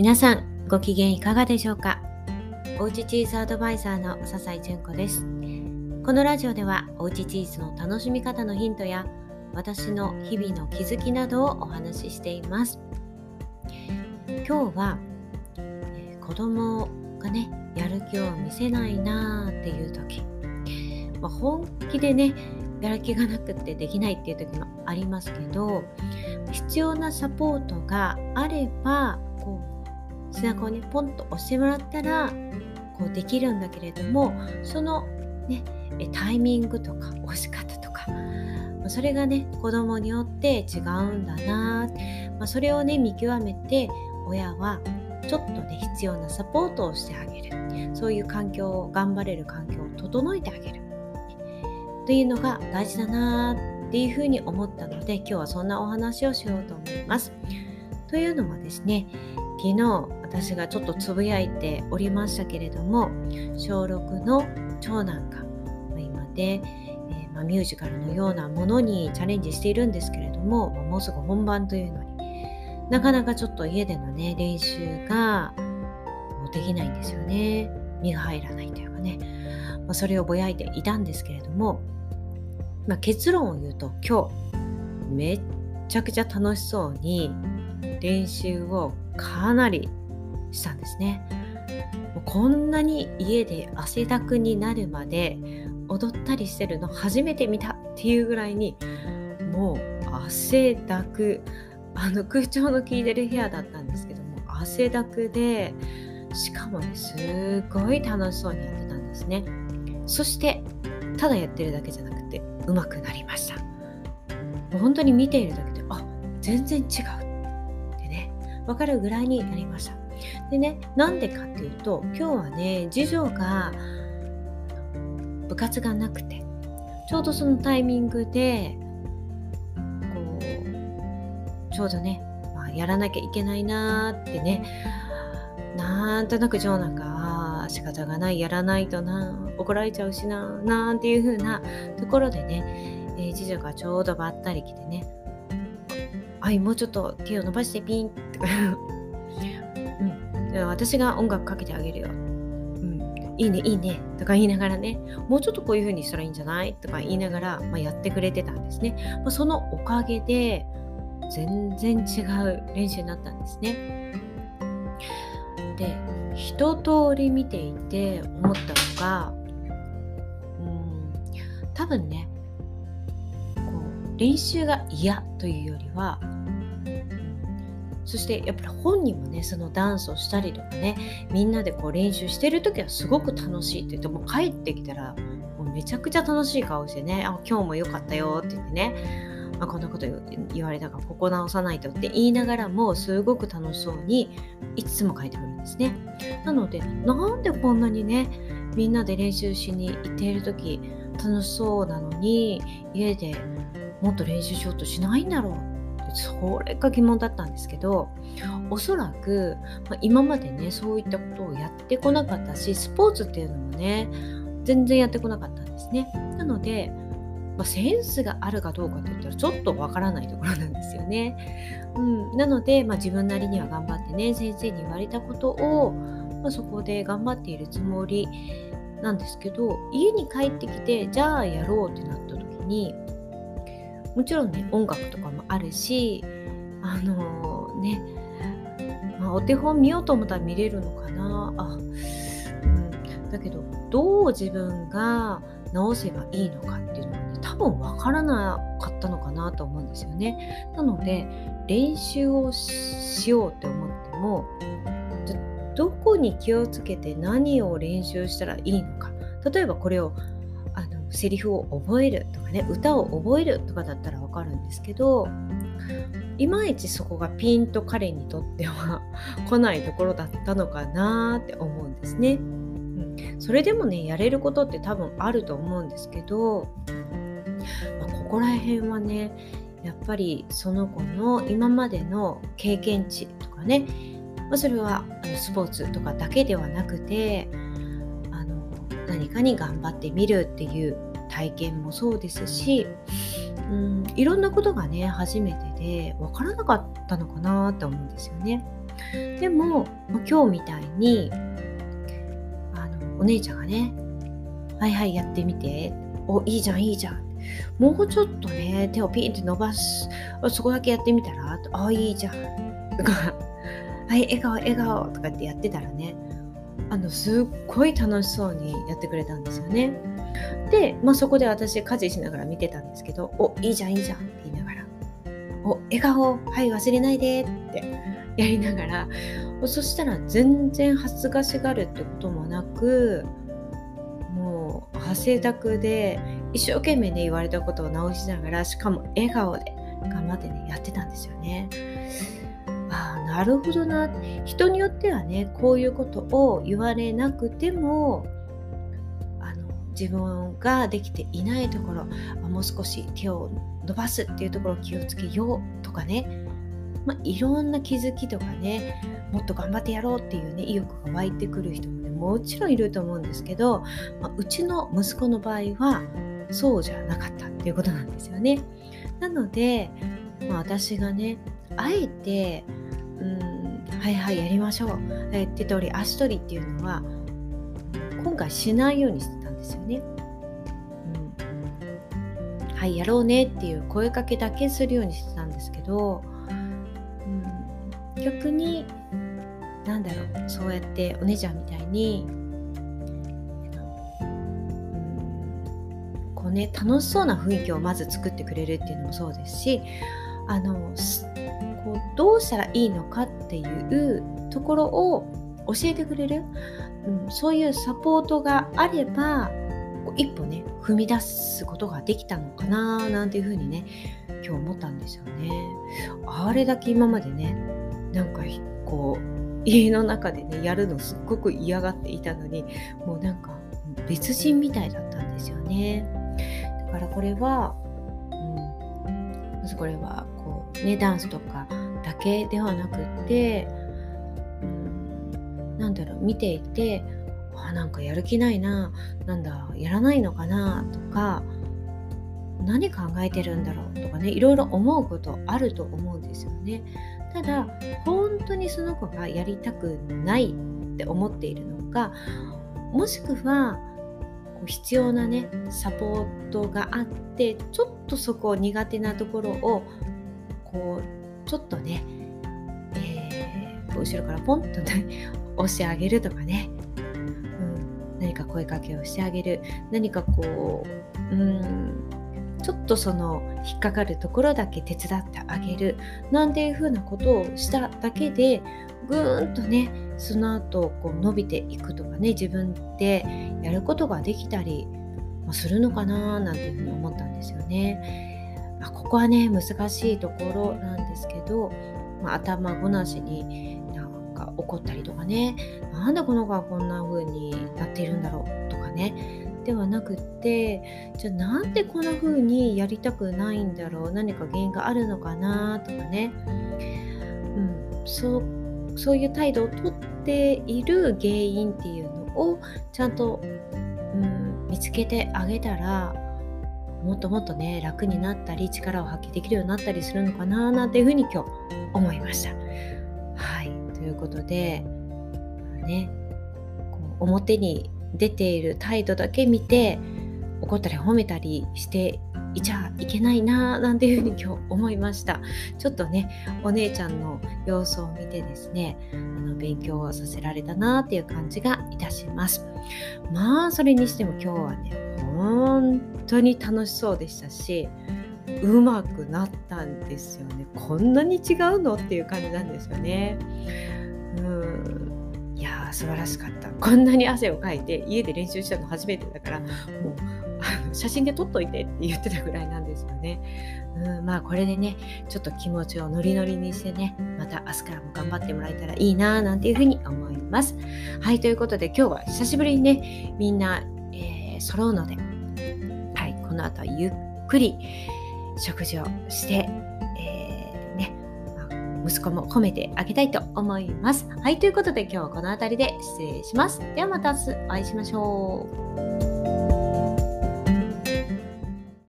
皆さんご機嫌いかがでしょうか？おうちチーズアドバイザーの笹井純子です。このラジオではおうちチーズの楽しみ方のヒントや私の日々の気づきなどをお話ししています。今日は、えー、子供がねやる気を見せないなーっていう時、まあ、本気でねやる気がなくってできないっていう時もありますけど必要なサポートがあれば背中をねポンと押してもらったらこうできるんだけれどもそのねタイミングとか押し方とかそれがね子供によって違うんだな、まあ、それをね見極めて親はちょっとね必要なサポートをしてあげる。そういう環境を頑張れる環境を整えてあげる。というのが大事だなっていうふうに思ったので今日はそんなお話をしようと思います。というのもですね昨日私がちょっとつぶやいておりましたけれども小6の長男が今で、えー、まあ、ミュージカルのようなものにチャレンジしているんですけれども、まあ、もうすぐ本番というのになかなかちょっと家でのね練習ができないんですよね。身が入らないというかね、まあ、それをぼやいていたんですけれども、ま結論を言うと今日めっちゃくちゃ楽しそうに練習をかなりしたんですね。もうこんなに家で汗だくになるまで踊ったりしてるの初めて見たっていうぐらいにもう汗だくあの空調の効いてる部屋だったんですけども汗だくでしかもねすごい楽しそうにやってたんですねそしてただやってるだけじゃなくて上手くなりました本当に見ているだけであ全然違うわかるぐらいになりました。でね、なんでかっていうと、今日はね、次女が部活がなくて、ちょうどそのタイミングで、こう、ちょうどね、まあ、やらなきゃいけないなーってね、なんとなく長男が、仕方がない、やらないとな、怒られちゃうしな、なんていう風なところでね、えー、次女がちょうどばったり来てね、はい、もうちょっと手を伸ばしてピンとかうん、私が音楽かけてあげるよ。うん、いいね、いいねとか言いながらね、もうちょっとこういう風にしたらいいんじゃない？とか言いながら、まあ、やってくれてたんですね。まあ、そのおかげで、全然違う練習になったんですね。で、一通り見ていて思ったのが、うん、多分ね、練習が嫌というよりはそしてやっぱり本人もねそのダンスをしたりとかねみんなでこう練習してる時はすごく楽しいって言っても帰ってきたらもうめちゃくちゃ楽しい顔してねあ今日も良かったよって言ってね、まあ、こんなこと言われたからここ直さないとって言いながらもすごく楽しそうにいつも書いてくるんですね。なのでなんでこんなにねみんなで練習しに行っている時楽しそうなのに家でもっと練習しようとしないんだろうそれが疑問だったんですけどおそらく、まあ、今までねそういったことをやってこなかったしスポーツっていうのもね全然やってこなかったんですね。なので、まあ、センスがあるかどうかって言ったらちょっとわからないところなんですよね、うん、なので、まあ、自分なりには頑張ってね先生に言われたことを、まあ、そこで頑張っているつもりなんですけど家に帰ってきてじゃあやろうってなった時にもちろんね音楽とかもあるしあのー、ね、まあ、お手本見ようと思ったら見れるのかな。あ、うん、だけどどう自分が直せばいいのかっていうのはね多分分からなかったのかなと思うんですよね。なので練習をしようって思ってもどこに気をつけて何を練習したらいいのか。例えばこれをセリフを覚えるとかね歌を覚えるとかだったらわかるんですけどいまいちそこがピンと彼にとっては来ないところだったのかなって思うんですね。うん、それでもねやれることって多分あると思うんですけど、まあ、ここら辺はねやっぱりその子の今までの経験値とかね、まあ、それはスポーツとかだけではなくて何かに頑張ってみるっていう体験もそうですし、うん、いろんなことがね初めてで分からなかったのかなと思うんですよね。でも今日みたいにあのお姉ちゃんがね「はいはいやってみて」「おいいじゃんいいじゃん」もうちょっとね手をピンって伸ばすそこだけやってみたら「あいいじゃん」とか「はい笑顔笑顔」とかってやってたらねあのすっごい楽しそうにやってくれたんですよね。で、まあ、そこで私家事しながら見てたんですけど「おいいじゃんいいじゃん」って言いながら「お笑顔はい忘れないで」ってやりながらそしたら全然恥ずかしがるってこともなくもう汗だくで一生懸命ね言われたことを直しながらしかも笑顔で頑張ってねやってたんですよね。ああなるほどな人によってはねこういうことを言われなくてもあの自分ができていないところもう少し手を伸ばすっていうところを気をつけようとかねまあ、いろんな気づきとかねもっと頑張ってやろうっていうね意欲が湧いてくる人もねもちろんいると思うんですけど、まあ、うちの息子の場合はそうじゃなかったっていうことなんですよね。なので、まあ、私がねあえてうんはいはいやりましょう、えー、手取り足取りっていうのは今回しないようにしてたんですよね。うん、はいやろうねっていう声かけだけするようにしてたんですけどうん逆になんだろうそうやってお姉ちゃんみたいに、こうね楽しそうな雰囲気をまず作ってくれるっていうのもそうですしあのこうどうしたらいいのかっていうところを教えてくれる、うん、そういうサポートがあれば一歩ね踏み出すことができたのかななんていうふうにね今日思ったんですよね。あれだけ今までねなんかこう家の中でねやるのすっごく嫌がっていたのにもうなんか別人みたいだったんですよねだからこれは、うん、まずこれはこうねダンスとかけではなくって、うん、なんだろう見ていてあなんかやる気ないななんだやらないのかなとか何考えてるんだろうとかねいろいろ思うことあると思うんですよね。ただ本当にその子がやりたくないって思っているのかもしくは必要なねサポートがあってちょっとそこ苦手なところをこうちょっとね、えー、後ろからポンとね 押してあげるとかね、うん、何か声かけをしてあげる。何かこううん。ちょっとその引っかかるところだけ手伝ってあげる。なんていうふうなことをしただけでぐーんとねその後こう伸びていくとかね自分でやることができたりするのかななんていうふうに思ったんですよね。まあ、ここはね難しいところなんですけど、まあ、頭ごなしになんか怒ったりとかね。なんでこの子はこんな風になっているんだろうとかね。ではなくってじゃあなんでこんな風にやりたくないんだろう。何か原因があるのかなとかね、うん、そうそういう態度をとっている原因っていうのをちゃんと、うん、見つけてあげたらもっともっとね楽になったり力を発揮できるようになったりするのかななんていうふうに今日思いました。はい。ということでねこう表に出ている態度だけ見て怒ったり褒めたりしていちゃいけないななんていうふうに今日思いました。ちょっとねお姉ちゃんの様子を見てですねあの勉強をさせられたなっていう感じがいたします。まあそれにしても今日はね本当に楽しそうでしたしうまくなったんですよねこんなに違うのっていう感じなんですよねうんいやー素晴らしかったこんなに汗をかいて家で練習したの初めてだからもう写真で撮っといてって言ってたぐらいなんですよね。うんまあこれでねちょっと気持ちをノリノリにしてねまた明日からも頑張ってもらえたらいいななんていうふうに思います。はいということで今日は久しぶりにねみんな、えー、揃うのでの後はゆっくり食事をしてえー、ね息子も褒めてあげたいと思います。はい、ということで今日はこの辺りで失礼します。ではまた明日お会いしましょう。